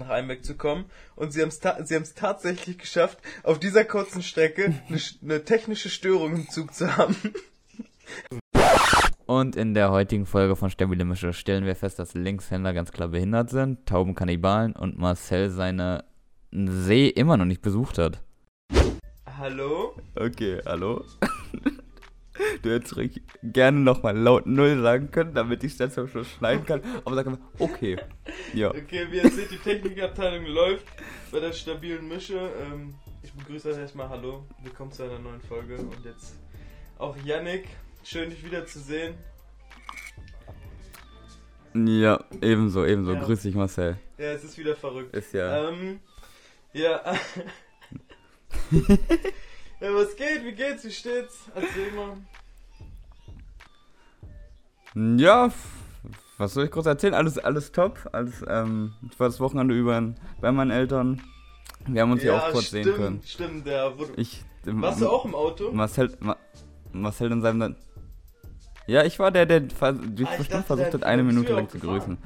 nach Einbeck zu kommen und sie haben es ta sie haben's tatsächlich geschafft, auf dieser kurzen Strecke eine, eine technische Störung im Zug zu haben. Und in der heutigen Folge von Stabile Mische stellen wir fest, dass Linkshänder ganz klar behindert sind, Tauben Kannibalen und Marcel seine See immer noch nicht besucht hat. Hallo? Okay, hallo? Du hättest ruhig gerne nochmal laut Null sagen können, damit ich das zum Schluss schneiden kann. Aber sag einfach, okay. Ja. Okay, wie ihr seht, die Technikabteilung läuft bei der stabilen Mische. Ähm, ich begrüße euch erstmal, hallo, willkommen zu einer neuen Folge. Und jetzt auch Yannick, schön dich wiederzusehen. Ja, ebenso, ebenso. Ja. Grüß dich, Marcel. Ja, es ist wieder verrückt. Ist ja. Ähm, ja. ja, was geht? Wie geht's? Wie steht's? Erzähl mal. Ja, was soll ich groß erzählen? Alles, alles top. Alles, ähm, ich war das Wochenende über bei meinen Eltern. Wir haben uns ja, auch kurz stimmt, sehen können. Stimmt, ja. Wo, Ich, ähm, warst du auch im Auto? Marcel, Ma, Marcel in seinem. Ja, ich war der, der Ah, bestimmt dachte, versucht hat, eine Minute lang zu grüßen.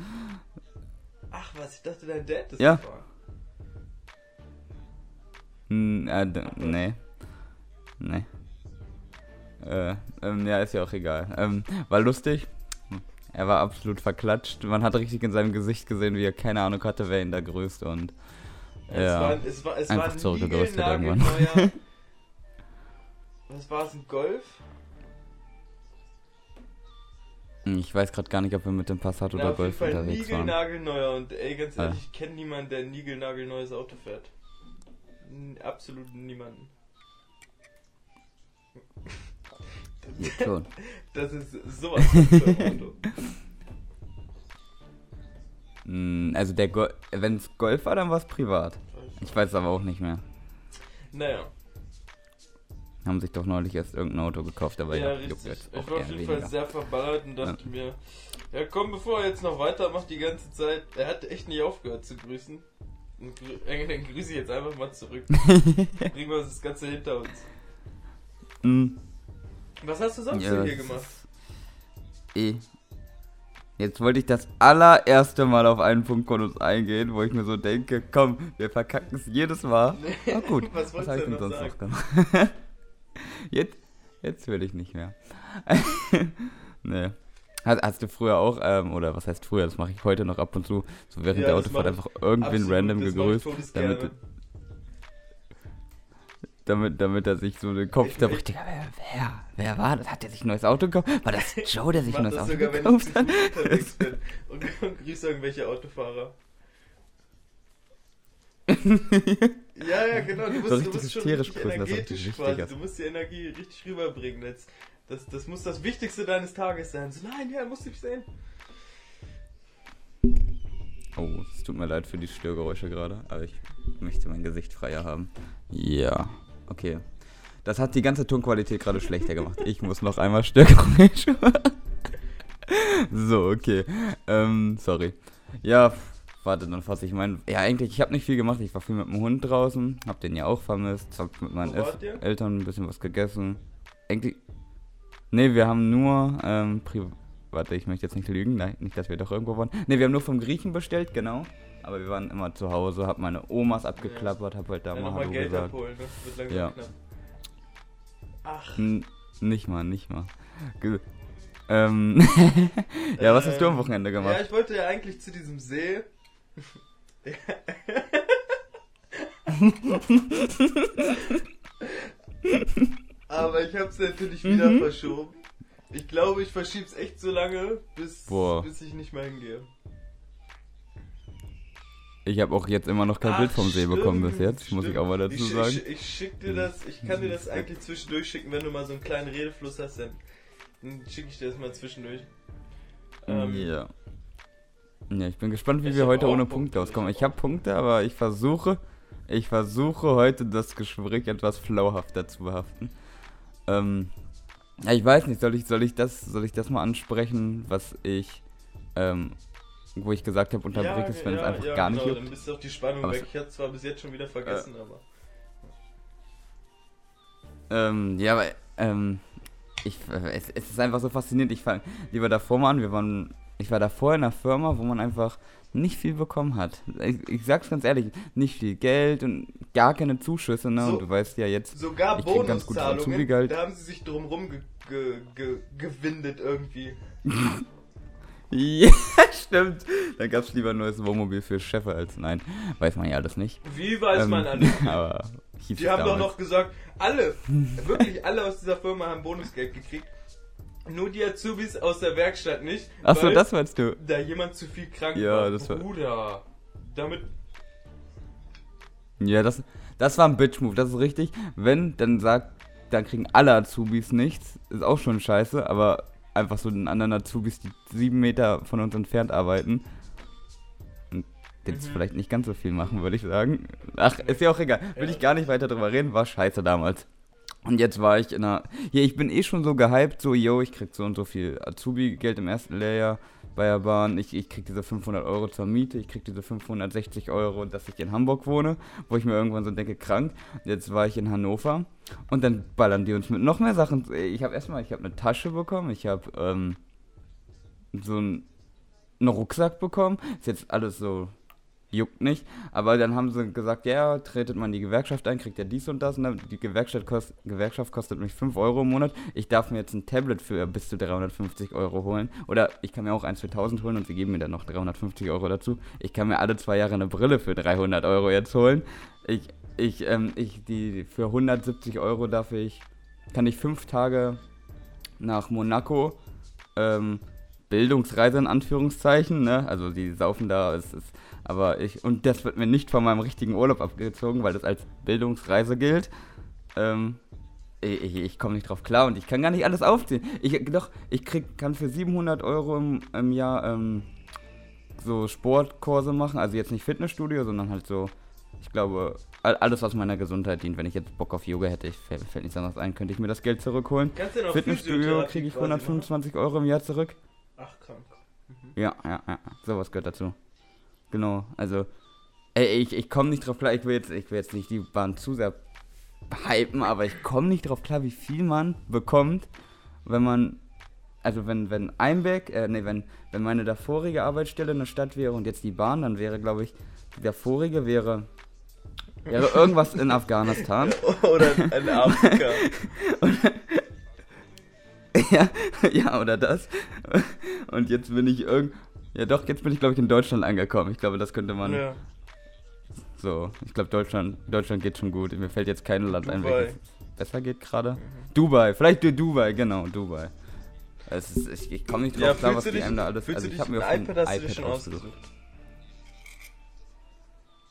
Ach was, ich dachte, dein Dad ist Ja. gefahren. Hm, äh, nee. Nee. Äh, ähm, ja, ist ja auch egal. Ähm, war lustig. Er war absolut verklatscht. Man hat richtig in seinem Gesicht gesehen, wie er keine Ahnung hatte, wer ihn da grüßt und. Es Ja. war, es war, es Einfach war ein zurückgerüstet niegelnagelneuer- Was war es, ein Golf? Ich weiß gerade gar nicht, ob wir mit dem Passat oder Na, Golf Fall unterwegs waren. niegelnagelneuer. Und ey, ganz Ah. ehrlich, ich kenne niemanden, der ein niegelnagelneues Auto fährt. Absolut niemanden. Geht schon. Das ist sowas von. Hm, Also der Go wenn es Golf war, dann war es privat. Ich weiß aber auch nicht mehr. Naja, Haben sich doch neulich erst irgendein Auto gekauft, aber ja, ja, juckt richtig. jetzt Ich war auf jeden weniger. Fall sehr verballert und dachte mir, ja komm, bevor er jetzt noch weitermacht die ganze Zeit, er hat echt nicht aufgehört zu grüßen. Grü äh, dann grüße ich jetzt einfach mal zurück. Bringen wir das Ganze hinter uns. Hm, Was hast du sonst ja, denn hier gemacht? Eh. Jetzt wollte ich das allererste Mal auf einen Punkt von uns eingehen, wo ich mir so denke, komm, wir verkacken es jedes Mal. Na gut, Was was, habe ich denn sonst sagen? noch gemacht? jetzt, jetzt will ich nicht mehr. nee. Hast, hast du früher auch, ähm, oder was heißt früher, das mache ich heute noch ab und zu, so während Ja, der Autofahrt einfach irgendwen Absolut, random gegrüßt, damit, damit, damit er sich so den Kopf Ich- da ich-. Digga, wer, wer, wer war das? Hat der sich ein neues Auto gekauft? War das Joe, der sich Ich ein neues das Auto sogar, ich gekauft hat? Und, und grüße irgendwelche Autofahrer. ja, ja, genau. Du musst, So du richtig musst schon hysterisch richtig grüßen, das energetisch richtig quasi. Du musst die Energie richtig rüberbringen. Das, das, das muss das Wichtigste deines Tages sein. So, nein, ja, musst du dich sehen. Oh, es tut mir leid für die Störgeräusche gerade, aber ich möchte mein Gesicht freier haben. Ja, okay. Das hat die ganze Tonqualität gerade schlechter gemacht. Ich muss noch einmal machen. So, okay. Ähm, sorry. Ja, warte, dann fasse ich meinen. Ja, eigentlich, ich habe nicht viel gemacht. Ich war viel mit dem Hund draußen, hab den ja auch vermisst, hab mit meinen Elf? Eltern ein bisschen was gegessen. Eigentlich. Nee, wir haben nur, ähm, Pri Warte, ich möchte jetzt nicht lügen, nein, nicht, dass wir doch irgendwo waren. Nee, wir haben nur vom Griechen bestellt, genau. Aber wir waren immer zu Hause, hab meine Omas abgeklappert, hab halt da Ja, mal nochmal Hallo Geld gesagt. abholen. Das wird langsam Ja. knapp. Ach, N nicht mal, nicht mal. Ge ähm, ja, was hast du am Ähm, Wochenende Ja, gemacht? ich wollte ja eigentlich zu diesem See. Aber ich hab's natürlich wieder Mhm. verschoben. Ich glaube, ich verschieb's echt so lange, bis, Boah. bis ich nicht mehr hingehe. Ich habe auch jetzt immer noch kein Ach, Bild vom See bekommen bis stimmt, jetzt, muss ich stimmt. auch mal dazu ich, sagen. Ich, ich schick dir das, ich kann dir das eigentlich zwischendurch schicken, wenn du mal so einen kleinen Redefluss hast, dann, dann schicke ich dir das mal zwischendurch. Ähm, ja. Ja, ich bin gespannt, wie ich wir heute ohne Punkte, Punkte ich auskommen. Ich habe Punkte, aber ich versuche, ich versuche heute das Gespräch etwas flauhafter zu behaften. Ähm, ja, ich weiß nicht, soll ich, soll ich das, soll ich das mal ansprechen, was ich, ähm, wo ich gesagt habe, unterbrich es, wenn es einfach gar nicht genau, juckt. Dann bist auch die Spannung Aber weg. Ich hatte zwar bis jetzt schon wieder vergessen, aber. Ähm, ja, aber, ähm, ich, äh, es, es ist einfach so faszinierend. Ich fange lieber davor mal an. Wir waren, ich war davor in einer Firma, wo man einfach nicht viel bekommen hat. Ich, ich sag's ganz ehrlich, nicht viel Geld und gar keine Zuschüsse, ne? So- und du weißt ja jetzt, Sogar Ich krieg ganz Bonuszahlungen, Azubi-Gehalt. da haben sie sich drum rum ge ge ge gewindet irgendwie. ja, stimmt. Da gab's lieber ein neues Wohnmobil für Chefe als nein. Weiß man ja alles nicht. Wie weiß Ähm, man alles? Aber Die es haben doch noch gesagt, alle, wirklich alle aus dieser Firma haben Bonusgeld gekriegt. Nur die Azubis aus der Werkstatt nicht. Achso, das meinst du? Da jemand zu viel krank Ja, war. das war- Bruder. Damit. Ja, das, das war ein Bitch-Move, das ist richtig. Wenn, dann sagt, dann kriegen alle Azubis nichts. Ist auch schon scheiße, aber einfach so den anderen Azubis, die sieben Meter von uns entfernt arbeiten. Und jetzt Mhm. vielleicht nicht ganz so viel machen, würde ich sagen. Ach, ist ja auch egal. Will ich gar nicht weiter drüber reden, war scheiße damals. Und jetzt war ich in einer. Hier, ich bin eh schon so gehypt, so, yo, ich krieg so und so viel Azubi-Geld im ersten Lehrjahr bei der Bahn. Ich, ich krieg diese 500 Euro zur Miete, ich krieg diese 560 Euro, dass ich in Hamburg wohne, wo ich mir irgendwann so denke, krank. Jetzt war ich in Hannover und dann ballern die uns mit noch mehr Sachen. Ich habe erstmal, ich habe eine Tasche bekommen, ich habe ähm, so ein, einen Rucksack bekommen. Ist jetzt alles so juckt nicht. Aber dann haben sie gesagt, ja, tretet man die Gewerkschaft ein, kriegt ja dies und das. Dann, die Gewerkschaft, kost, Gewerkschaft kostet mich 5 Euro im Monat. Ich darf mir jetzt ein Tablet für bis zu 350 Euro holen. Oder ich kann mir auch eins für 1000 holen und sie geben mir dann noch 350 Euro dazu. Ich kann mir alle zwei Jahre eine Brille für 300 Euro jetzt holen. Ich, ich, ähm, ich, die, für 170 Euro darf ich, kann ich fünf Tage nach Monaco, ähm, Bildungsreise in Anführungszeichen, ne? Also die saufen da, es ist, aber ich, und das wird mir nicht von meinem richtigen Urlaub abgezogen, weil das als Bildungsreise gilt. Ähm, ich, ich, ich komme nicht drauf klar und ich kann gar nicht alles aufzählen. Ich, doch, ich krieg, kann für 700 Euro im, im Jahr ähm, so Sportkurse machen, also jetzt nicht Fitnessstudio, sondern halt so, ich glaube, all- alles, was meiner Gesundheit dient. Wenn ich jetzt Bock auf Yoga hätte, ich fällt, fällt nichts anderes ein, könnte ich mir das Geld zurückholen. Fitnessstudio kriege ich quasi machen? 125 Euro im Jahr zurück. Ach, krank. Ja, ja, ja, sowas gehört dazu. Genau, also, ey, ich, ich komme nicht drauf klar, ich will, jetzt, ich will jetzt nicht die Bahn zu sehr hypen, aber ich komme nicht drauf klar, wie viel man bekommt, wenn man, also wenn, wenn Einbeck, äh, nee, wenn, wenn meine davorige Arbeitsstelle eine Stadt wäre und jetzt die Bahn, dann wäre, glaube ich, die davorige wäre, wäre irgendwas in Afghanistan. Oder in Afrika. ja, ja, oder das. Und jetzt bin ich irgend, ja doch, jetzt bin ich, glaube ich, in Deutschland angekommen. Ich glaube, das könnte man, ja. So, ich glaube, Deutschland, Deutschland geht schon gut. Mir fällt jetzt kein Land ein, Dubai. welches besser geht gerade. Dubai, vielleicht du Dubai, genau, Dubai. Es ist, ich ich komme nicht drauf Ja, klar, was die dich, einem da alles. Also ich habe mir ein auf dem iPad iPad ausgesucht.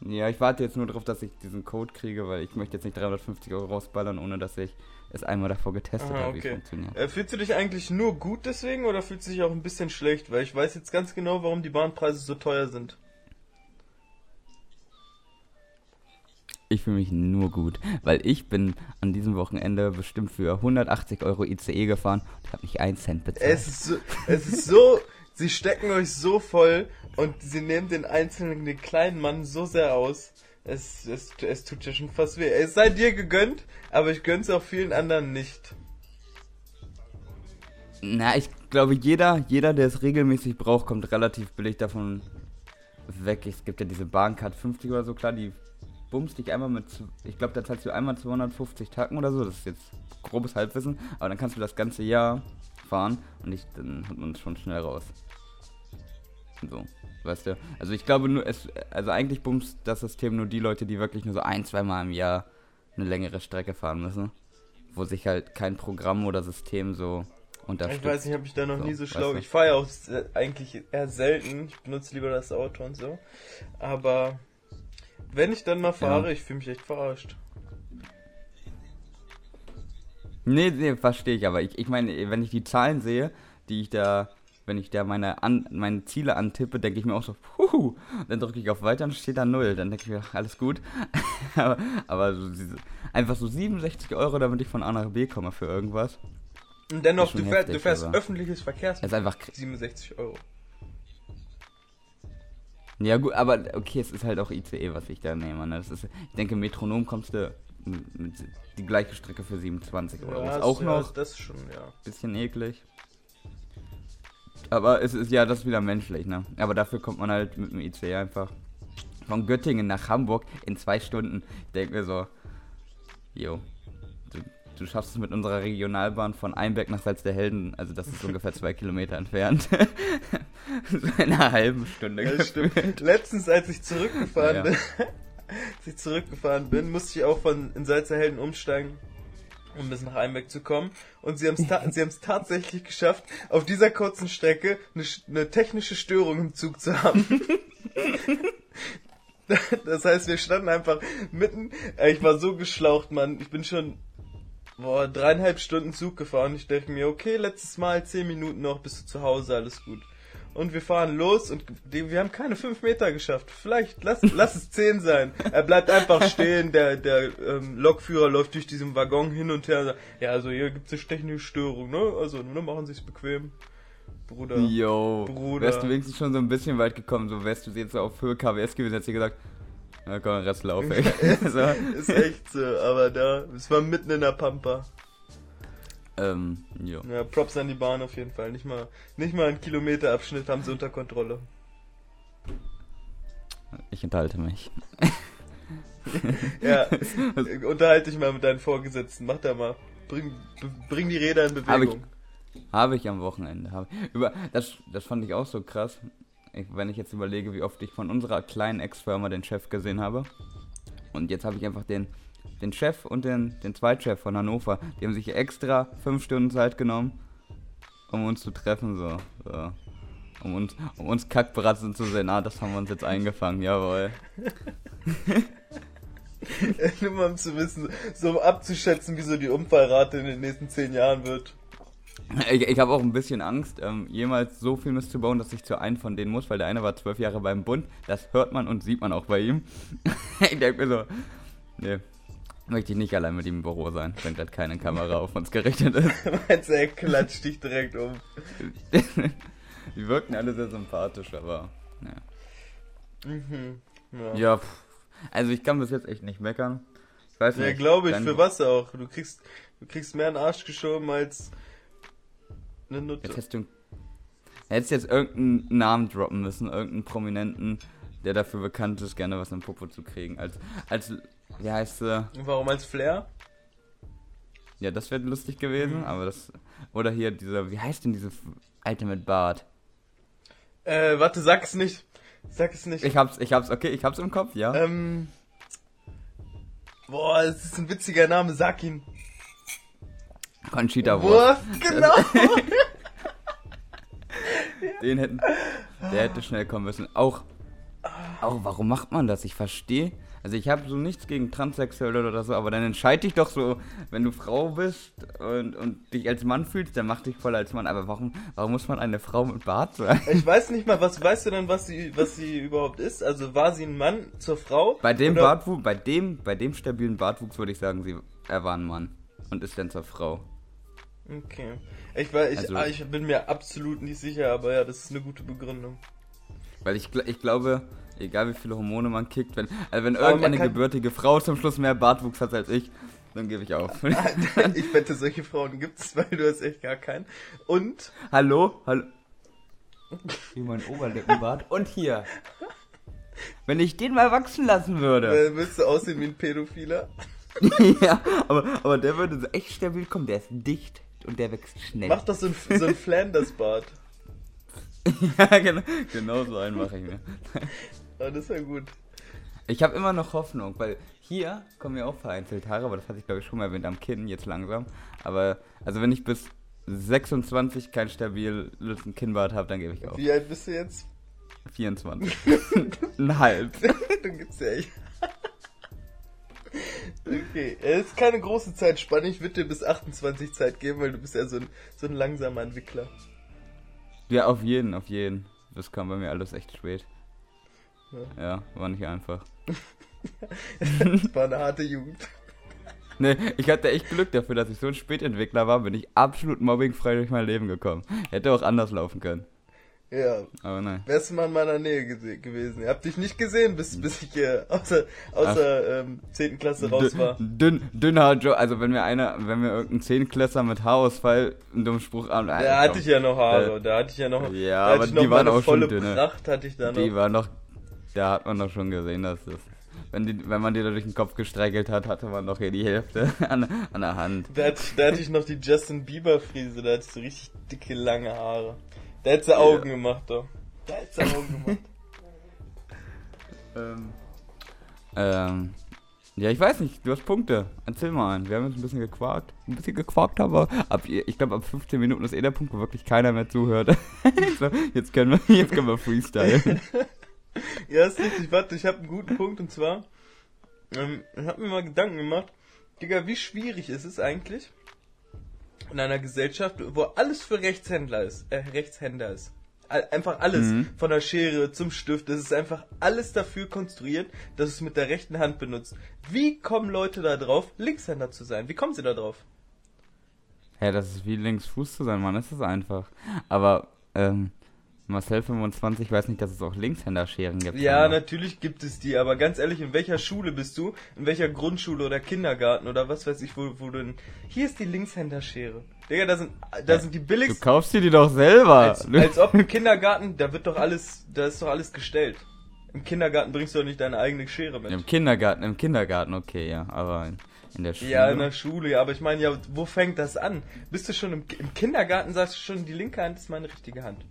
Ja, ich warte jetzt nur darauf, dass ich diesen Code kriege, weil ich möchte jetzt nicht 350 Euro rausballern, ohne dass ich es einmal davor getestet Aha, habe, wie es okay. funktioniert. Äh, fühlst du dich eigentlich nur gut deswegen oder fühlst du dich auch ein bisschen schlecht? Weil ich weiß jetzt ganz genau, warum die Bahnpreise so teuer sind. Ich fühle mich nur gut, weil ich bin an diesem Wochenende bestimmt für 180 Euro ICE gefahren und habe nicht einen Cent bezahlt. Es ist so, es ist so, sie stecken euch so voll und sie nehmen den einzelnen, den kleinen Mann so sehr aus. Es, es, es tut ja schon fast weh. Es sei dir gegönnt, aber ich gönn's auch vielen anderen nicht. Na, ich glaube, jeder, jeder, der es regelmäßig braucht, kommt relativ billig davon weg. Es gibt ja diese Bahncard 50 oder so, klar, die bummst dich einmal mit, ich glaube, da zahlst du einmal 250 Tacken oder so, das ist jetzt grobes Halbwissen, aber dann kannst du das ganze Jahr fahren und ich, dann hat man es schon schnell raus. So, weißt du. Also ich glaube nur, es, also eigentlich bumst das System nur die Leute, die wirklich nur so ein, zweimal im Jahr eine längere Strecke fahren müssen. Wo sich halt kein Programm oder System so unterstützt. Ich weiß nicht, habe ich da noch So, nie so weißt schlau. du. Ich fahre ja auch eigentlich eher selten. Ich benutze lieber das Auto und so. Aber wenn ich dann mal fahre, ich fühle mich echt verarscht. Nee, nee, verstehe ich, aber ich, ich meine, wenn ich die Zahlen sehe, die ich da, wenn ich da meine, an, meine Ziele antippe, denke ich mir auch so, puhu, dann drücke ich auf Weiter und steht da null, dann denke ich mir, alles gut. aber aber so, diese, einfach so 67 Euro, damit ich von A nach B komme für irgendwas, Und dennoch, Ist du fährst, heftig, du fährst aber- öffentliches ist Verkehrsmittel. einfach, kr- 67 Euro. ja gut, aber okay, es ist halt auch ICE, was ich da nehme, ne? das ist, ich denke, Metronom kommst du mit, mit die gleiche Strecke für 27 Euro, ist das- auch ja, noch Das ist schon, ja. bisschen eklig. Aber es ist ja das ist wieder menschlich, ne? Aber dafür kommt man halt mit dem IC einfach von Göttingen nach Hamburg in zwei Stunden. Ich denke mir so, jo, du, du schaffst es mit unserer Regionalbahn von Einbeck nach Salz der Helden, also das ist ungefähr zwei Kilometer entfernt. so in einer halben Stunde. Ja, stimmt. Letztens, als ich zurückgefahren Ja. bin, als ich zurückgefahren bin, musste ich auch von in Salzer Helden umsteigen, um bis nach Einbeck zu kommen. Und sie haben es ta tatsächlich geschafft, auf dieser kurzen Strecke eine, eine technische Störung im Zug zu haben. Das heißt, wir standen einfach mitten. Ich war so geschlaucht, Mann. Ich bin schon boah, dreieinhalb Stunden Zug gefahren. Ich dachte mir, okay, letztes Mal zehn Minuten noch, bist du zu Hause, alles gut. Und wir fahren los und die, wir haben keine fünf Meter geschafft. Vielleicht, lass, lass es zehn sein. Er bleibt einfach stehen, der, der ähm, Lokführer läuft durch diesen Waggon hin und her und sagt, ja, also hier gibt es technische Störung, ne? Also, ne, machen Sie es bequem. Bruder. Jo, Bruder. wärst du wenigstens schon so ein bisschen weit gekommen, so wärst du jetzt auf Höhe KWS gewesen, hättest du gesagt, na komm, Rest lauf, ey. Ist echt so, aber da, es war mitten in der Pampa. Ähm. Ja, Props an die Bahn auf jeden Fall. Nicht mal, nicht mal einen Kilometerabschnitt haben sie unter Kontrolle. Ich enthalte mich. Ja, unterhalte dich mal mit deinen Vorgesetzten. Mach da mal. Bring, bring die Räder in Hab ich- Bewegung. Habe ich am Wochenende. Hab ich. Über, das, das fand ich auch so krass. Ich, wenn ich jetzt überlege, wie oft ich von unserer kleinen Ex-Firma den Chef gesehen habe. Und jetzt habe ich einfach den, den Chef und den, den Zweitchef von Hannover. Die haben sich extra fünf Stunden Zeit genommen, um uns zu treffen. So, so. Um uns, um uns Kackbratzen zu sehen. Ah, das haben wir uns jetzt eingefangen, jawohl. Nur mal um zu wissen, so um abzuschätzen, wie so die Unfallrate in den nächsten zehn Jahren wird. Ich, ich habe auch ein bisschen Angst, ähm, jemals so viel Mist zu bauen, dass ich zu einem von denen muss, weil der eine war zwölf Jahre beim Bund. Das hört man und sieht man auch bei ihm. ich denke mir so, nee, möchte ich nicht allein mit ihm im Büro sein, wenn gerade keine Kamera auf uns gerichtet ist. Meinst du, er klatscht dich direkt um. Die wirkten alle sehr sympathisch, aber ja. Mhm. Ja, Ja, pff, also ich kann bis jetzt echt nicht meckern. Ich weiß ja nicht. glaube ich, für was auch. Du kriegst, du kriegst mehr in den Arsch geschoben als eine Jetzt Nutte. hättest du. Hättest jetzt irgendeinen Namen droppen müssen, irgendeinen Prominenten, der dafür bekannt ist, gerne was im Popo zu kriegen. Als, als, wie heißt sie? Warum als Flair? Ja, das wäre lustig gewesen, Mhm. aber das. Oder hier dieser, wie heißt denn diese Alte mit Bart? Äh, warte, sag es nicht. Sag es nicht. Ich hab's, ich hab's, okay, ich hab's im Kopf, ja. Ähm. Boah, es ist ein witziger Name, sag ihn. Conchita Wurst. Wurst, genau. Den hätten. Der hätte schnell kommen müssen. Auch. Auch, warum macht man das? Ich verstehe. Also ich habe so nichts gegen Transsexuelle oder so, aber dann entscheid dich doch so, wenn du Frau bist und, und dich als Mann fühlst, dann mach dich voll als Mann. Aber warum, warum muss man eine Frau mit Bart sein? Ich weiß nicht mal, was weißt du denn, was sie, was sie überhaupt ist? Also war sie ein Mann zur Frau? Bei dem Oder- Bartwuchs, bei dem, bei dem stabilen Bartwuchs würde ich sagen, sie, er war ein Mann und ist dann zur Frau. Okay. Ich, weiß, ich, Also- ah, ich bin mir absolut nicht sicher, aber ja, das ist eine gute Begründung. Weil ich, ich glaube, egal wie viele Hormone man kickt, wenn, also wenn irgendeine gebürtige Frau zum Schluss mehr Bartwuchs hat als ich, dann gebe ich auf. ich wette, solche Frauen gibt's, weil du hast echt gar keinen. Und hallo? Hallo? Wie mein Oberlippenbart. Und hier. Wenn ich den mal wachsen lassen würde. äh, willst du aussehen wie ein Pädophiler? ja, aber, aber der würde so echt stabil kommen. Der ist dicht und der wächst schnell. Mach doch so ein, so ein Flanders-Bart. ja, genau, genau so einen mache ich mir. Das ist ja gut. Ich habe immer noch Hoffnung, weil hier kommen ja auch vereinzelt Haare, aber das hatte ich glaube ich schon mal erwähnt am Kinn, jetzt langsam. Aber also wenn ich bis 26 kein stabiles Kinnbart habe, dann gebe ich auf. Wie alt bist du jetzt? 24. Ein halb. Dann gibt's ja echt. Okay, es ist keine große Zeitspanne. Ich würde dir bis 28 Zeit geben, weil du bist ja so ein, so ein langsamer Entwickler. Ja, auf jeden, auf jeden. Das kam bei mir alles echt spät. Ja. Ja, war nicht einfach. Das war eine harte Jugend. Nee, ich hatte echt Glück dafür, dass ich so ein Spätentwickler war, bin ich absolut mobbingfrei durch mein Leben gekommen. Hätte auch anders laufen können. Ja, Aber nein. wärst du mal in meiner Nähe gewesen. Ich hab dich nicht gesehen, bis, bis ich äh, außer, außer ähm, 10. Klasse raus war. Dünn, dünner Joe, also wenn wir einer, wenn wir irgendeinen Zehnklässler mit Haarausfall einen dummen Spruch haben, Da hatte ich ja noch Haare, da hatte ich ja noch, Ja, da aber noch die waren auch schon volle dünne. Pracht hatte ich da noch. Die war noch, da hat man doch schon gesehen, dass das, wenn, die, wenn man die da durch den Kopf gestreichelt hat, hatte man doch hier die Hälfte an, an der Hand. Da hatte, ich, da hatte ich noch die Justin Bieber Friese, da hatte ich so richtig dicke, lange Haare. Da hätte sie Augen gemacht, doch. Da hätte sie Augen gemacht. Ähm, ähm, ja, ich weiß nicht, du hast Punkte. Erzähl mal einen. Wir haben jetzt ein bisschen gequakt. Ein bisschen gequakt, aber ab, ich glaube, ab 15 Minuten ist eh der Punkt, wo wirklich keiner mehr zuhört. so, jetzt können wir, jetzt können wir freestylen. Ja, ist richtig. Warte, ich habe einen guten Punkt und zwar, ähm, ich habe mir mal Gedanken gemacht, Digga, wie schwierig ist es eigentlich in einer Gesellschaft, wo alles für Rechtshändler ist, äh, Rechtshänder ist. Einfach alles, Mhm. von der Schere zum Stift, es ist einfach alles dafür konstruiert, dass es mit der rechten Hand benutzt. Wie kommen Leute da drauf, Linkshänder zu sein? Wie kommen sie da drauf? Ja, das ist wie links Fuß zu sein, Mann, das ist einfach. Aber, ähm, Marcel 25 weiß nicht, dass es auch Linkshänder-Scheren gibt. Ja, aber- natürlich gibt es die, aber ganz ehrlich, in welcher Schule bist du? In welcher Grundschule oder Kindergarten oder was weiß ich, wo, wo du denn... Hier ist die Linkshänderschere. Digga, da sind, da sind die Du billigsten... kaufst dir die doch selber. Als, als ob im Kindergarten, da wird doch alles, da ist doch alles gestellt. Im Kindergarten bringst du doch nicht deine eigene Schere mit. Im Kindergarten, im Kindergarten, okay, ja, aber in, in der Schule. Ja, in der Schule, ja, aber ich meine, ja, wo fängt das an? Bist du schon im, im Kindergarten, sagst du schon, die linke Hand ist meine richtige Hand.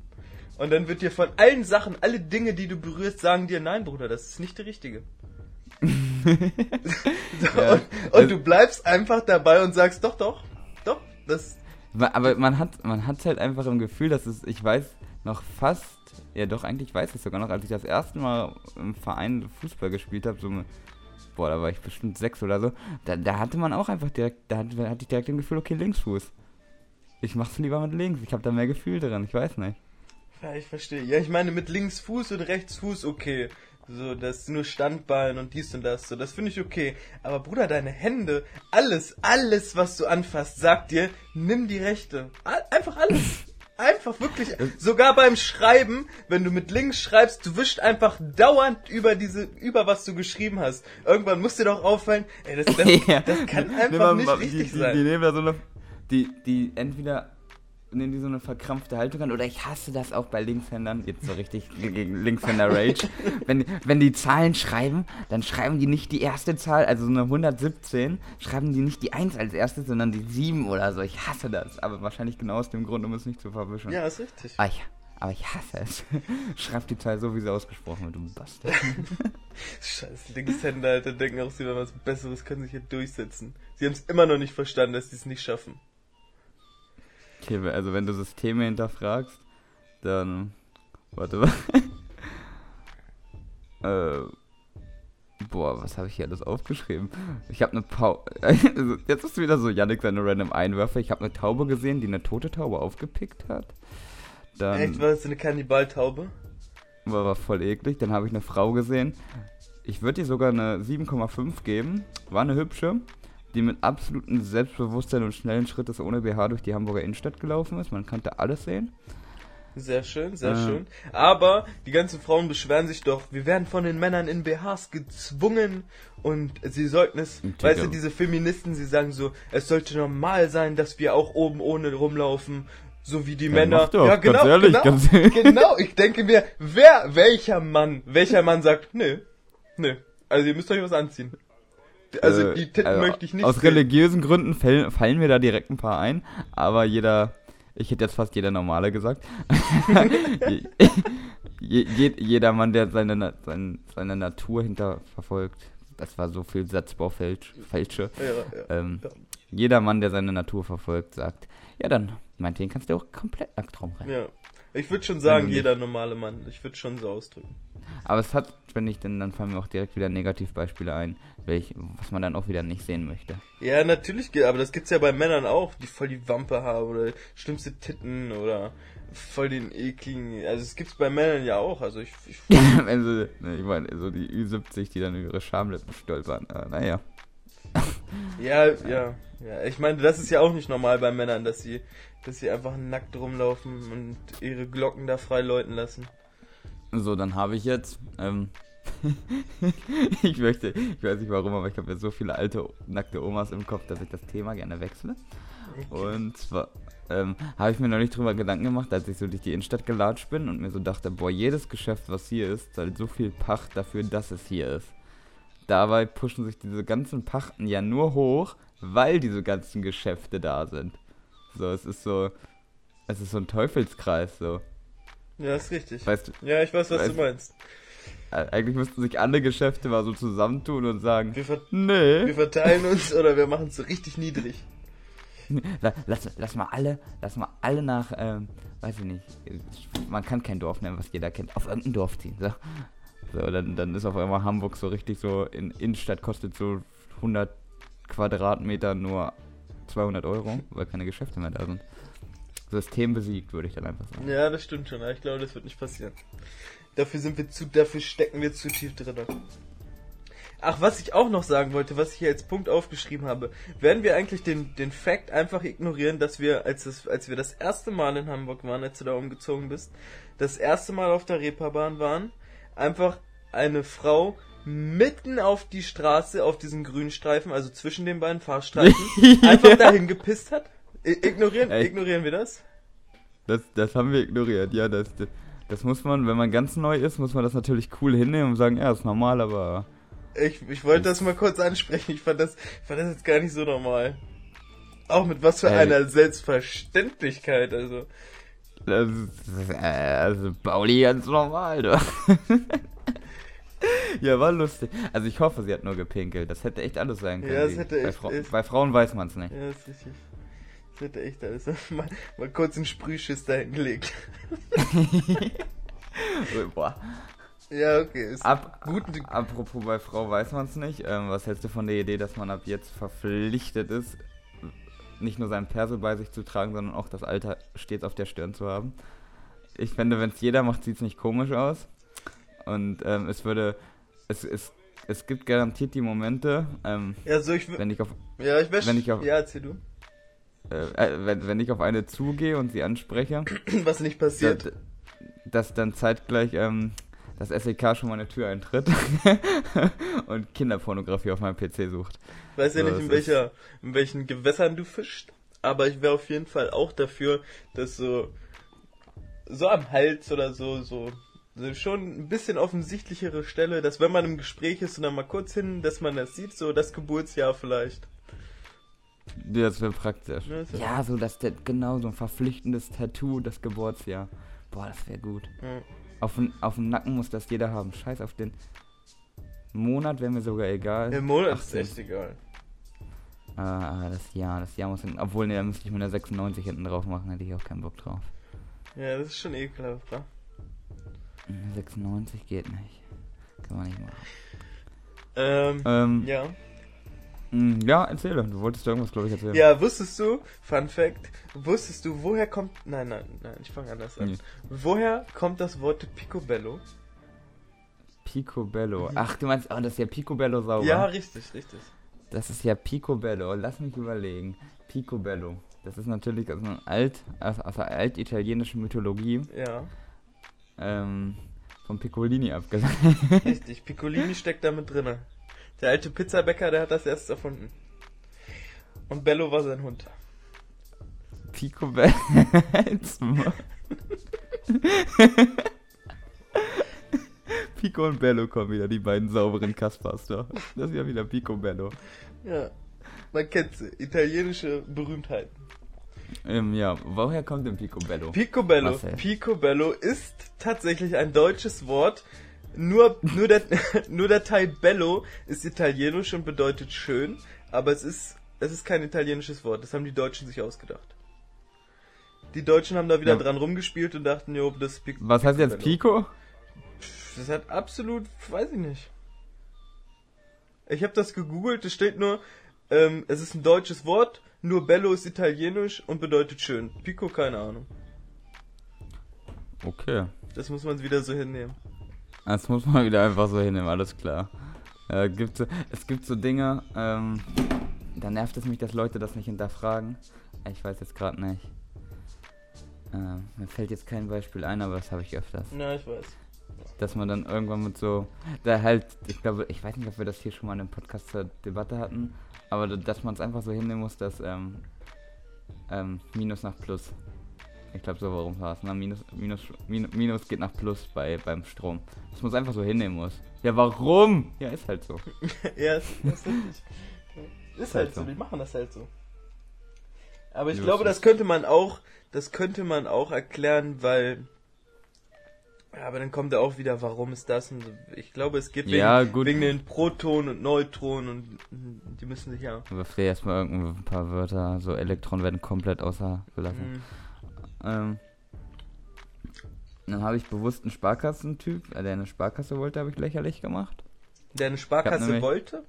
Und dann wird dir von allen Sachen, alle Dinge, die du berührst, sagen dir, nein, Bruder, das ist nicht die richtige. so, Ja, und, und du bleibst einfach dabei und sagst, doch, doch, doch, das, Aber man hat man hat halt einfach im Gefühl, dass es, ich weiß noch fast, ja doch, eigentlich weiß ich sogar noch, als ich das erste Mal im Verein Fußball gespielt habe, so, boah, da war ich bestimmt sechs oder so, da, da hatte man auch einfach direkt, da hatte, hatte ich direkt im Gefühl, okay, Linksfuß. Ich mach's lieber mit links, ich habe da mehr Gefühl drin, ich weiß nicht. Ja, ich verstehe. Ja, ich meine, mit links Fuß und rechts Fuß, okay. So, das nur Standbein und dies und das, so, das finde ich okay. Aber Bruder, deine Hände, alles, alles, was du anfasst, sagt dir, nimm die rechte. Einfach alles. Einfach wirklich. Sogar beim Schreiben, wenn du mit links schreibst, du wischst einfach dauernd über diese, über was du geschrieben hast. Irgendwann muss dir doch auffallen, ey, das, das, Ja. das kann einfach nicht mal- richtig die, sein. Die, die nehmen da so eine, die, die entweder nehmen die so eine verkrampfte Haltung an, oder ich hasse das auch bei Linkshändern, jetzt so richtig gegen Linkshänder-Rage. wenn, wenn die Zahlen schreiben, dann schreiben die nicht die erste Zahl, also so eine 117, schreiben die nicht die 1 als erstes, sondern die 7 oder so. Ich hasse das, aber wahrscheinlich genau aus dem Grund, um es nicht zu verwischen. Ja, ist richtig. Aber ich, aber ich hasse es. Schreib die Zahl so, wie sie ausgesprochen wird, du Bastard. Scheiß Linkshänder, Alter, denken auch, sie werden was Besseres, können sich hier durchsetzen. Sie haben es immer noch nicht verstanden, dass sie es nicht schaffen. Okay, also wenn du Systeme hinterfragst, dann. Warte mal. äh. Boah, was habe ich hier alles aufgeschrieben? Ich habe eine Pau also Jetzt ist wieder so Yannick seine random Einwürfe. Ich habe eine Taube gesehen, die eine tote Taube aufgepickt hat. Dann Echt, war das eine Kannibaltaube? war, war voll eklig. Dann habe ich eine Frau gesehen. Ich würde ihr sogar eine 7,5 geben. War eine hübsche, die mit absolutem Selbstbewusstsein und schnellen Schrittes ohne BH durch die Hamburger Innenstadt gelaufen ist. Man konnte alles sehen. Sehr schön, sehr Ah. schön. Aber die ganzen Frauen beschweren sich doch, wir werden von den Männern in BHs gezwungen und sie sollten es, Digga. weißt du, diese Feministen, sie sagen so, es sollte normal sein, dass wir auch oben ohne rumlaufen, so wie die Männer. mach doch, ja, ganz genau, ehrlich, genau, ganz ehrlich. genau. Ich denke mir, wer, welcher Mann, welcher Mann sagt, nö, nö, also ihr müsst euch was anziehen. Also Äh, die Titten also möchte ich nicht Aus sehen. religiösen Gründen fallen, fallen mir da direkt ein paar ein, aber jeder, ich hätte jetzt fast jeder Normale gesagt. je, je, je, jeder Mann, der seine, Na- sein, seine Natur hinterverfolgt, das war so viel Satzbau falsch, falsche. Ja, ja. Ähm, Ja. Jeder Mann, der seine Natur verfolgt, sagt, ja dann, meinetwegen kannst du auch komplett nackt rumrennen. ja. Ich würde schon sagen, jeder normale Mann. Ich würde schon so ausdrücken. Aber es hat, wenn ich denn, dann fallen mir auch direkt wieder Negativbeispiele ein, welch, was man dann auch wieder nicht sehen möchte. Ja, natürlich, aber das gibt's ja bei Männern auch, die voll die Wampe haben oder schlimmste Titten oder voll den ekligen. Also es gibt's bei Männern ja auch. Also ich, ich sie, ne, ich meine, so die Ü70, die dann über ihre Schamlippen stolpern. Äh, naja. Ja, ja, ja. Ich meine, das ist ja auch nicht normal bei Männern, dass sie, dass sie einfach nackt rumlaufen und ihre Glocken da frei läuten lassen. So, dann habe ich jetzt. Ähm, ich möchte, ich weiß nicht warum, aber ich habe jetzt so viele alte, nackte Omas im Kopf, dass ich das Thema gerne wechsle. Und zwar ähm, habe ich mir neulich drüber Gedanken gemacht, als ich so durch die Innenstadt gelatscht bin und mir so dachte, boah, jedes Geschäft, was hier ist, zahlt so viel Pacht dafür, dass es hier ist. Dabei pushen sich diese ganzen Pachten ja nur hoch, weil diese ganzen Geschäfte da sind. So, es ist so, es ist so ein Teufelskreis, so. Ja, ist richtig. Weißt du, Ja, ich weiß, was Weißt- du meinst. Eigentlich müssten sich alle Geschäfte mal so zusammentun und sagen, Wir, nee. wir verteilen uns oder wir machen es so richtig niedrig. La- Lass, lass mal alle, lass mal alle nach, ähm, weiß ich nicht, man kann kein Dorf nennen, was jeder kennt, auf irgendein Dorf ziehen. So, so dann, dann ist auf einmal Hamburg so richtig so, in Innenstadt kostet so 100 Quadratmeter nur 200 Euro, weil keine Geschäfte mehr da sind. System besiegt, würde ich dann einfach sagen. Ja, das stimmt schon, ich glaube, das wird nicht passieren. Dafür sind wir zu, dafür stecken wir zu tief drin. Ach, was ich auch noch sagen wollte, was ich hier als Punkt aufgeschrieben habe, werden wir eigentlich den, den Fact einfach ignorieren, dass wir, als, das, als wir das erste Mal in Hamburg waren, als du da umgezogen bist, das erste Mal auf der Reeperbahn waren, einfach eine Frau mitten auf die Straße, auf diesen grünen Streifen, also zwischen den beiden Fahrstreifen, einfach dahin gepisst hat? I ignorieren, ignorieren wir das? Das, das haben wir ignoriert, ja, das, das, das muss man, wenn man ganz neu ist, muss man das natürlich cool hinnehmen und sagen, ja, ist normal, aber Ich, ich wollte das mal kurz ansprechen. Ich fand das, ich fand das jetzt gar nicht so normal. Auch mit was für Ey. einer Selbstverständlichkeit, also. Das ist, äh, also Pauli ganz normal, du. ja, war lustig. Also ich hoffe, sie hat nur gepinkelt. Das hätte echt alles sein können. Ja, das hätte bei, echt- Frau, echt- bei Frauen weiß man es nicht. Ja, ist richtig. Hätte echt alles. Mal, mal kurz einen Sprühschiss dahin gelegt. Boah. Ja, okay. Ist Ab, gut. apropos bei Frau weiß man es nicht. Ähm, was hältst du von der Idee, dass man ab jetzt verpflichtet ist, nicht nur seinen Perso bei sich zu tragen, sondern auch das Alter stets auf der Stirn zu haben? Ich finde, wenn es jeder macht, sieht es nicht komisch aus. Und ähm, es würde. Es, es, es gibt garantiert die Momente, ähm, Ja, so ich wenn ich auf Ja, ich wenn ich auf- Ja, erzähl du. Äh, äh, wenn, wenn ich auf eine zugehe und sie anspreche, Was nicht passiert. dass, dass dann zeitgleich ähm, das SEK schon meine Tür eintritt und Kinderpornografie auf meinem PC sucht. Ich weiß ja So, nicht, in, welcher, in welchen Gewässern du fischst, aber ich wäre auf jeden Fall auch dafür, dass so, so am Hals oder so, so, so schon ein bisschen offensichtlichere Stelle, dass wenn man im Gespräch ist und dann mal kurz hin, dass man das sieht, so das Geburtsjahr vielleicht. Ja, Das wäre praktisch. Ja, ist so das genau so ein verpflichtendes Tattoo, das Geburtsjahr. Boah, das wäre gut. Ja. Auf, dem- auf dem Nacken muss das jeder haben. Scheiß auf den Monat wäre mir sogar egal. Im Monat ist 18. echt egal. Ah, das Jahr, das Jahr muss hin. Obwohl, ne, da müsste ich mir eine 96 hinten drauf machen, hätte ich auch keinen Bock drauf. Ja, das ist schon ekelhaft? Eine 96 geht nicht. Kann man nicht machen. Ähm, Ähm, ja. Mh, ja, erzähle. Du wolltest irgendwas, glaube ich, erzählen. Ja, wusstest du, Fun Fact, wusstest du, woher kommt, nein, nein, nein, ich fange anders an. Nee. Woher kommt das Wort Picobello? Picobello. Ach, du meinst, oh, das ist ja Picobello sauber. Ja, richtig, richtig. Das ist ja Picobello. Lass mich überlegen. Picobello. Das ist natürlich aus einer alt, aus, aus der altitalienischen Mythologie Ja, ähm, von Piccolini abgeleitet. richtig. Piccolini steckt da mit drinne. Der alte Pizzabäcker, der hat das erst erfunden. Und Bello war sein Hund. Picobello. Halt's Maul. Pico und Bello kommen wieder, die beiden sauberen Kaspers da. Das ist ja wieder Picobello. Ja, man kennt sie. Italienische Berühmtheiten. Ähm, ja, woher kommt denn Picobello? Picobello. Marcel. Picobello ist tatsächlich ein deutsches Wort. Nur, nur, der, nur der Teil Bello ist italienisch und bedeutet schön, aber es ist, es ist kein italienisches Wort. Das haben die Deutschen sich ausgedacht. Die Deutschen haben da wieder Ja. dran rumgespielt und dachten, jo, das ist Pic Was heißt jetzt. Pico? Das hat absolut, weiß ich nicht. Ich habe das gegoogelt, es steht nur, ähm, es ist ein deutsches Wort, nur Bello ist italienisch und bedeutet schön. Pico, keine Ahnung. Okay. Das muss man wieder so hinnehmen. Das muss man wieder einfach so hinnehmen, alles klar. Äh, gibt so, es gibt so Dinge, ähm, da nervt es mich, dass Leute das nicht hinterfragen. Ich weiß jetzt gerade nicht. Ähm, mir fällt jetzt kein Beispiel ein, aber das habe ich öfters. Na, ich weiß. Dass man dann irgendwann mit so, da halt, ich glaube, ich weiß nicht, ob wir das hier schon mal in einem Podcast zur Debatte hatten, aber da- dass man es einfach so hinnehmen muss, dass ähm, ähm, Minus nach Plus. Ich glaube, so warum war es. Ne? Minus, Minus, Minus, Minus geht nach Plus bei, beim Strom. Dass man es einfach so hinnehmen muss. Ja, warum? Ja, ist halt so. ja, ist, ist richtig. Ist halt halt so, so. die machen das halt so. Aber ich Ja, glaube, das das könnte man auch, das könnte man auch erklären, weil. Ja, aber dann kommt ja auch wieder, warum ist das? Und ich glaube, es wegen, Ja, gut. wegen den Protonen und Neutronen und die müssen sich ja. Aber erstmal ein paar Wörter. So Elektronen werden komplett außer gelassen. Mhm. Ähm, dann habe ich bewusst einen Sparkassentyp, äh, der eine Sparkasse wollte, habe ich lächerlich gemacht. Der eine Sparkasse wollte?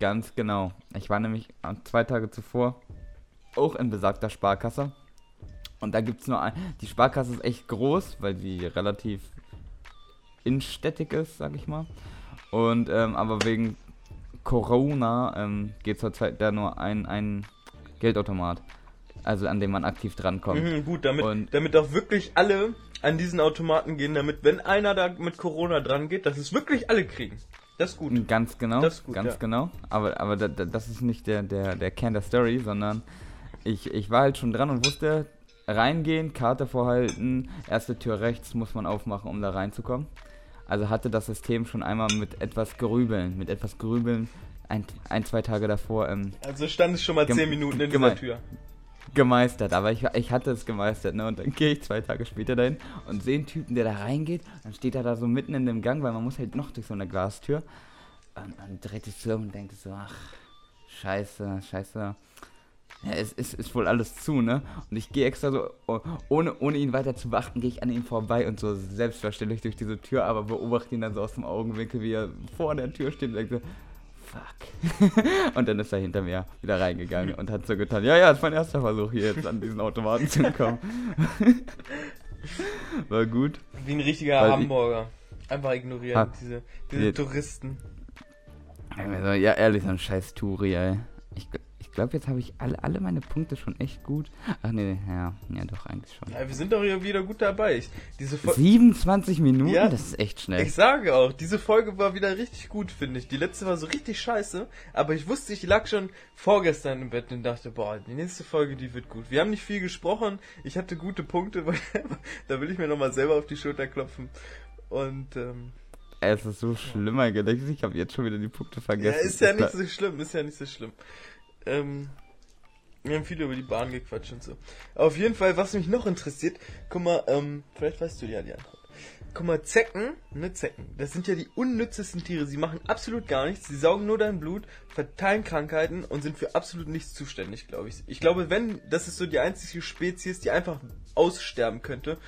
Ganz genau. Ich war nämlich äh, zwei Tage zuvor auch in besagter Sparkasse. Und da gibt es nur ein. Die Sparkasse ist echt groß, weil sie relativ innenstädtig ist, sag ich mal. Und ähm, aber wegen Corona ähm, geht zurzeit da nur ein, ein Geldautomat. Also an dem man aktiv drankommt. Mhm, gut, damit, Und- damit auch wirklich alle an diesen Automaten gehen, damit, wenn einer da mit Corona dran geht, dass es wirklich alle kriegen. Das ist gut. Ganz genau, Das ist gut, ganz ja. genau. Aber, aber da, da, das ist nicht der, der, der Kern der Story, sondern ich, ich war halt schon dran und wusste, reingehen, Karte vorhalten, erste Tür rechts muss man aufmachen, um da reinzukommen. Also hatte das System schon einmal mit etwas Grübeln, mit etwas Grübeln ein, ein zwei Tage davor ähm, Also stand es schon mal 10 Minuten in dieser Tür. Gemeistert. Aber ich, ich hatte es gemeistert, ne? Und dann gehe ich zwei Tage später dahin und sehe einen Typen, der da reingeht. Dann steht er da so mitten in dem Gang, weil man muss halt noch durch so eine Glastür. Und dann dreht sich so und denkt so, ach, scheiße, scheiße. Ja, es ist, ist wohl alles zu, ne? Und ich gehe extra so, oh, ohne, ohne ihn weiter zu beachten, gehe ich an ihm vorbei und so selbstverständlich durch diese Tür, aber beobachte ihn dann so aus dem Augenwinkel, wie er vor der Tür steht und denkt so, fuck. und dann ist er hinter mir wieder reingegangen und hat so getan, ja, ja, das ist mein erster Versuch hier jetzt an diesen Automaten zu kommen. War gut. Wie ein richtiger Weil Hamburger. Einfach ignorieren, Ha- diese, diese. Touristen. Also, ja, ehrlich, so ein scheiß Touri, ey. Ich glaube, jetzt habe ich alle, alle meine Punkte schon echt gut. Ach nee, ja, ja doch, eigentlich schon. Ja, wir sind doch hier wieder gut dabei. Ich, diese Fol 27 Minuten? Ja. Das ist echt schnell. ich sage auch, diese Folge war wieder richtig gut, finde ich. Die letzte war so richtig scheiße, aber ich wusste, ich lag schon vorgestern im Bett und dachte, boah, die nächste Folge, die wird gut. Wir haben nicht viel gesprochen, ich hatte gute Punkte, weil, da will ich mir nochmal selber auf die Schulter klopfen. Und, ähm, Es ist so schlimm eigentlich. Ich habe jetzt schon wieder die Punkte ja, vergessen. ist ja Ich nicht so schlimm, ist ja nicht so schlimm. Ähm, wir haben viel über die Bahn gequatscht und so. Auf jeden Fall, was mich noch interessiert, guck mal, ähm, vielleicht weißt du ja die Antwort. Guck mal, Zecken, ne, Zecken, das sind ja die unnützesten Tiere. Sie machen absolut gar nichts, sie saugen nur dein Blut, verteilen Krankheiten und sind für absolut nichts zuständig, glaube ich. Ich glaube, wenn, das ist so die einzige Spezies, die einfach aussterben könnte,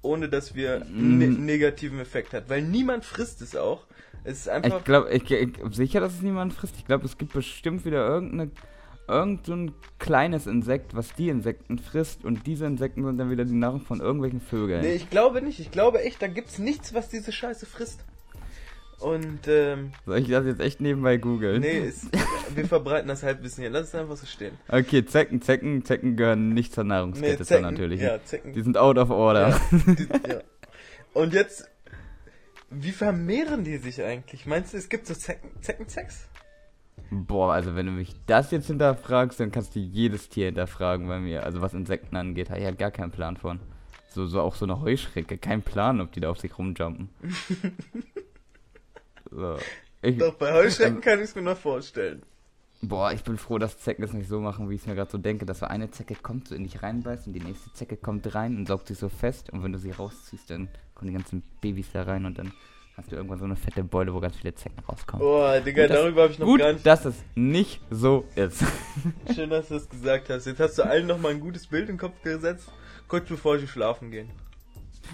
ohne dass wir einen ne Mm. negativen Effekt hat. Weil niemand frisst es auch. Es ist einfach. Ich glaube, ich, ich, sicher, dass es niemand frisst. Ich glaube, es gibt bestimmt wieder irgendeine, irgend so ein kleines Insekt, was die Insekten frisst. Und diese Insekten sind dann wieder die Nahrung von irgendwelchen Vögeln. Nee, ich glaube nicht. Ich glaube echt, da gibt's nichts, was diese Scheiße frisst. Und, ähm, Soll ich das jetzt echt nebenbei googeln? nee, ist, wir verbreiten das Halbwissen hier. Lass es einfach so stehen. Okay, Zecken, Zecken, Zecken gehören nicht zur Nahrungskette Zecken, dann natürlich. Ja, Zecken. Die sind out of order. Ja, die, ja. Und jetzt, wie vermehren die sich eigentlich? Meinst du, es gibt so Zecken, Zeckensex? Boah, also wenn du mich das jetzt hinterfragst, dann kannst du jedes Tier hinterfragen bei mir. Also was Insekten angeht, habe ich ja gar keinen Plan von. So, so auch so eine Heuschrecke, kein Plan, ob die da auf sich rumjumpen. so. Ich, Doch, bei Heuschrecken kann ich es mir noch vorstellen. boah, ich bin froh, dass Zecken es nicht so machen, wie ich es mir gerade so denke, dass so eine Zecke kommt, so in dich reinbeißt und die nächste Zecke kommt rein und saugt sich so fest und wenn du sie rausziehst, dann kommen die ganzen Babys da rein und dann hast du irgendwann so eine fette Beule, wo ganz viele Zecken rauskommen. Boah, Digga, Gut, das- darüber habe ich noch Gut, gar nicht. dass es nicht so ist. Schön, dass du es gesagt hast. Jetzt hast du allen noch mal ein gutes Bild in den Kopf gesetzt, kurz bevor sie schlafen gehen.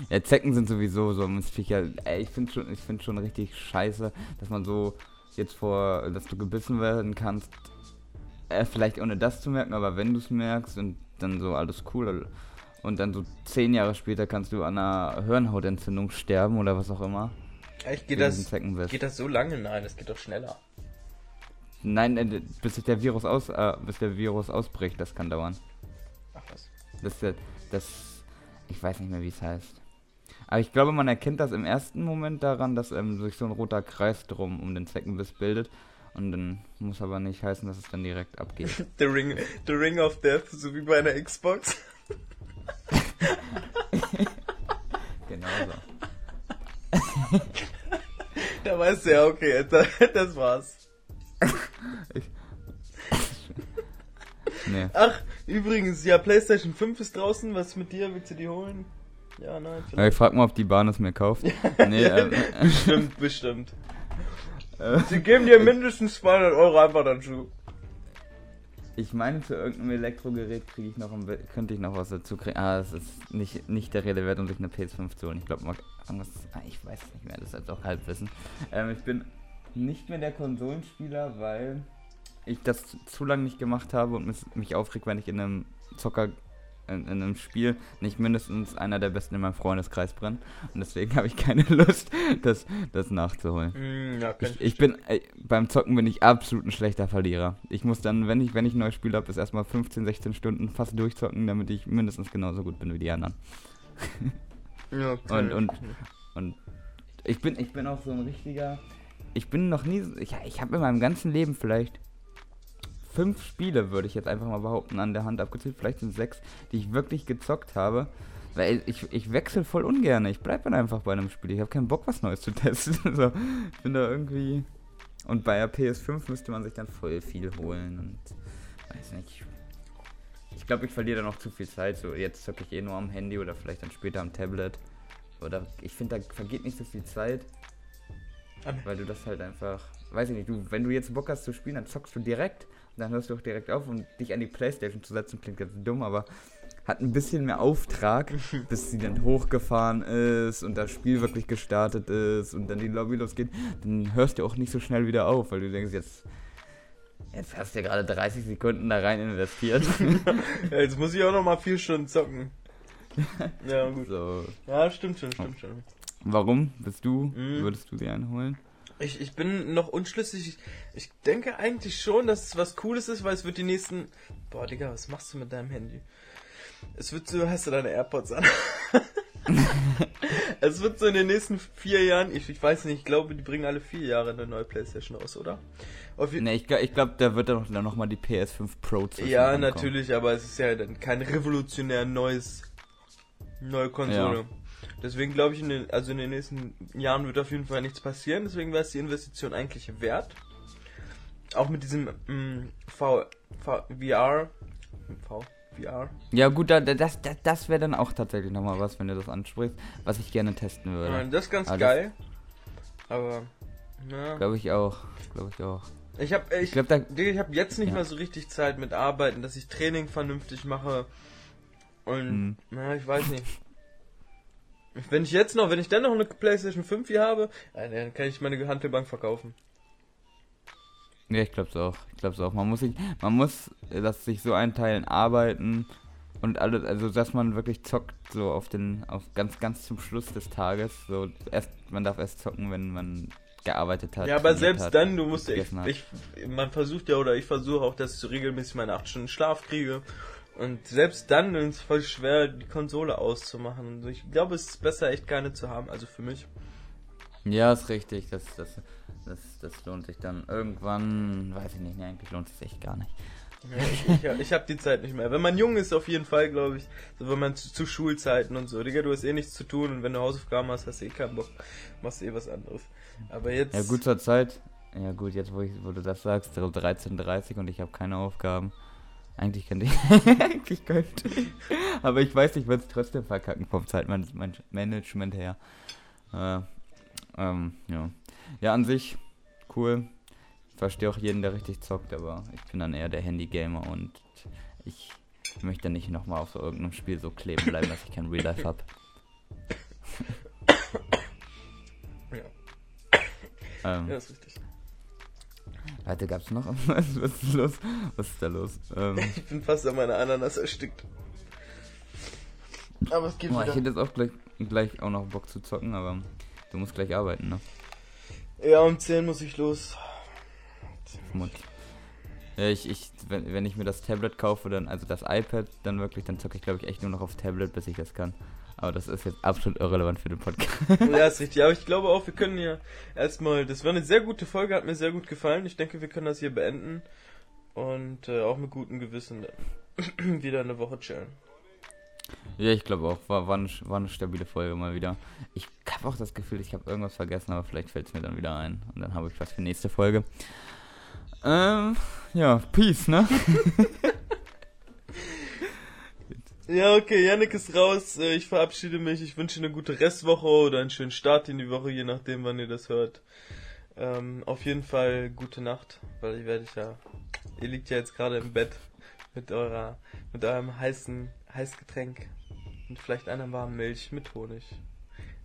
Ja, Zecken sind sowieso so Mistviecher. Ey, ich finde schon, ich finde schon richtig scheiße, dass man so jetzt vor, dass du gebissen werden kannst. Äh, vielleicht ohne das zu merken, aber wenn du es merkst und dann so alles cool. Und dann so zehn Jahre später kannst du an einer Hirnhautentzündung sterben oder was auch immer. Echt, geht das, geht das so lange? Nein, das geht doch schneller. Nein, äh, bis sich der Virus aus, äh, bis der Virus ausbricht, das kann dauern. Ach was. Das, ja- das, ich weiß nicht mehr, wie es heißt. Aber ich glaube, man erkennt das im ersten Moment daran, dass ähm, sich so ein roter Kreis drum um den Zeckenbiss bildet. Und dann muss aber nicht heißen, dass es dann direkt abgeht. The Ring, the Ring of Death, so wie bei einer Xbox. genau so. Da weißt du ja, okay, das, das war's. Nee. Ach, übrigens, ja, PlayStation 5 ist draußen. Was ist mit dir? Willst du die holen? Ja, nein, Ja, ich frag mal, ob die Bahn es mir kauft. Nee, ähm, Bestimmt, bestimmt. äh, Sie geben dir mindestens 200 Euro einfach dazu. ich meine, zu irgendeinem Elektrogerät kriege ich noch könnte ich noch was dazu kriegen. Ah, es ist nicht, nicht der Rede wert, um sich eine PS5 zu holen. Ich glaube, ah, ich weiß es nicht mehr, das ist jetzt auch Halbwissen. Ähm, ich bin nicht mehr der Konsolenspieler, weil ich das zu lange nicht gemacht habe und mich, aufregt, wenn ich in einem Zocker in, in einem Spiel nicht mindestens einer der besten in meinem Freundeskreis brennt. Und deswegen habe ich keine Lust, das, das nachzuholen. Hm, ja, Ich, ich bin äh, beim Zocken bin ich absolut ein schlechter Verlierer. Ich muss dann, wenn ich wenn ich ein neues Spiel habe, ist erstmal 15, 16 Stunden fast durchzocken, damit ich mindestens genauso gut bin wie die anderen. Ja, Und kann und ich. und ich bin ich bin auch so ein richtiger ich bin noch nie ich ich habe in meinem ganzen Leben vielleicht fünf Spiele, würde ich jetzt einfach mal behaupten, an der Hand abgezählt, vielleicht sind sechs, die ich wirklich gezockt habe. Weil ich, ich wechsle voll ungern. Ich bleibe dann einfach bei einem Spiel. Ich habe keinen Bock, was Neues zu testen. so, ich bin da irgendwie. Und bei der PS5 müsste man sich dann voll viel holen und weiß nicht. Ich glaube, ich verliere da noch zu viel Zeit. So, jetzt zocke ich eh nur am Handy oder vielleicht dann später am Tablet. Oder ich finde, da vergeht nicht so viel Zeit, weil du das halt einfach. Weiß ich nicht, du, wenn du jetzt Bock hast zu spielen, dann zockst du direkt und dann hörst du auch direkt auf und dich an die Playstation zu setzen, klingt ganz dumm, aber hat ein bisschen mehr Auftrag, bis sie dann hochgefahren ist und das Spiel wirklich gestartet ist und dann die Lobby losgeht, dann hörst du auch nicht so schnell wieder auf, weil du denkst, jetzt, jetzt hast du ja gerade 30 Sekunden da rein investiert. Jetzt muss ich auch noch mal vier Stunden zocken. Ja, gut. so. Ja, stimmt schon, stimmt schon. Warum bist du? Mhm. Würdest du sie einholen? Ich, ich bin noch unschlüssig. Ich, ich denke eigentlich schon, dass es was Cooles ist, weil es wird die nächsten. Boah, Digga, was machst du mit deinem Handy? Es wird so, hast du deine AirPods an? es wird so in den nächsten vier Jahren, ich, ich weiß nicht, ich glaube, die bringen alle vier Jahre eine neue Playstation raus, oder? Auf Ne, ich, ich glaube, da wird dann noch, dann noch mal die PS5 Pro zwischen ja, rankommen. natürlich, aber es ist ja dann kein revolutionär neues neue Konsole. Ja. Deswegen glaube ich, in den, also in den nächsten Jahren wird auf jeden Fall nichts passieren. Deswegen wäre es die Investition eigentlich wert. Auch mit diesem mm, V, V, VR, V, VR. Ja gut, da, da- das, das, das wäre dann auch tatsächlich nochmal was, wenn du das ansprichst, was ich gerne testen würde. Ja, das ist ganz Aber das- geil. Aber, ja. Glaube ich auch. Glaube ich auch. Ich habe ich, Ich da. Ich habe jetzt nicht Ja. mehr so richtig Zeit mit Arbeiten, dass ich Training vernünftig mache. Und, Hm. na, ich weiß nicht. Wenn ich jetzt noch, wenn ich dann noch eine PlayStation 5 hier habe, äh, dann kann ich meine Handelbank verkaufen. Ja, ich glaube es auch. Ich glaube es auch. Man muss sich, man muss äh, das sich so einteilen, arbeiten und alles, also dass man wirklich zockt, so auf den, auf ganz, ganz zum Schluss des Tages. So erst, man darf erst zocken, wenn man gearbeitet hat. ja, aber selbst hat, dann, du musst ja, ich, ich, man versucht ja, oder ich versuche auch, dass ich regelmäßig meine 8 Stunden Schlaf kriege. Und selbst dann ist es voll schwer, die Konsole auszumachen. Und ich glaube, es ist besser, echt keine zu haben, also für mich. Ja, ist richtig. Das, das, das, das lohnt sich dann irgendwann. Weiß ich nicht, nee, eigentlich lohnt es sich echt gar nicht. Ja, ich ich, habe die Zeit nicht mehr. Wenn man jung ist, auf jeden Fall, glaube ich. So, wenn man zu, zu Schulzeiten und so. Digga, du hast eh nichts zu tun und wenn du Hausaufgaben hast, hast du eh keinen Bock. Machst du eh was anderes. Aber jetzt. Ja, gut zur Zeit. Ja, gut, jetzt wo, ich, wo du das sagst, so 13.30 und ich habe keine Aufgaben. Eigentlich könnte ich. eigentlich könnte ich. Aber ich weiß, ich würde es trotzdem verkacken vom Zeitmanagement her. Äh, ähm, ja. Ja, an sich cool. Ich verstehe auch jeden, der richtig zockt, aber ich bin dann eher der Handy-Gamer und ich möchte nicht nochmal auf so irgendeinem Spiel so kleben bleiben, dass ich kein Real Life habe. Ähm, Ja, ist richtig. Leute, gab's noch was? Ist los? Was ist da los? Ähm, Ich bin fast an meiner Ananas erstickt. Aber es geht boah, ich wieder. hätte jetzt auch gleich, gleich auch noch Bock zu zocken, aber Du musst gleich arbeiten, ne? Ja, um 10 muss ich los. Vermutlich. Ja, ich, ich, wenn, wenn ich mir das Tablet kaufe, dann, also das iPad, dann wirklich, dann zocke ich glaube ich echt nur noch auf Tablet, bis ich das kann. Aber das ist jetzt absolut irrelevant für den Podcast. Ja, ist richtig. Aber ich glaube auch, wir können ja erstmal, das war eine sehr gute Folge, hat mir sehr gut gefallen. Ich denke, wir können das hier beenden und äh, auch mit gutem Gewissen wieder eine Woche chillen. Ja, ich glaube auch. War, war, eine, war eine stabile Folge mal wieder. Ich habe auch das Gefühl, ich habe irgendwas vergessen, aber vielleicht fällt es mir dann wieder ein. Und dann habe ich was für nächste Folge. Ähm, ja, Peace, ne? Ja, okay, Yannick ist raus. Äh, Ich verabschiede mich. Ich wünsche eine gute Restwoche oder einen schönen Start in die Woche, je nachdem, wann ihr das hört. Ähm, auf jeden Fall gute Nacht, weil ich werde ja. Ihr liegt ja jetzt gerade im Bett mit eurer, mit eurem heißen Heißgetränk und vielleicht einer warmen Milch mit Honig.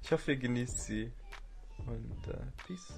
Ich hoffe, ihr genießt sie und äh, peace.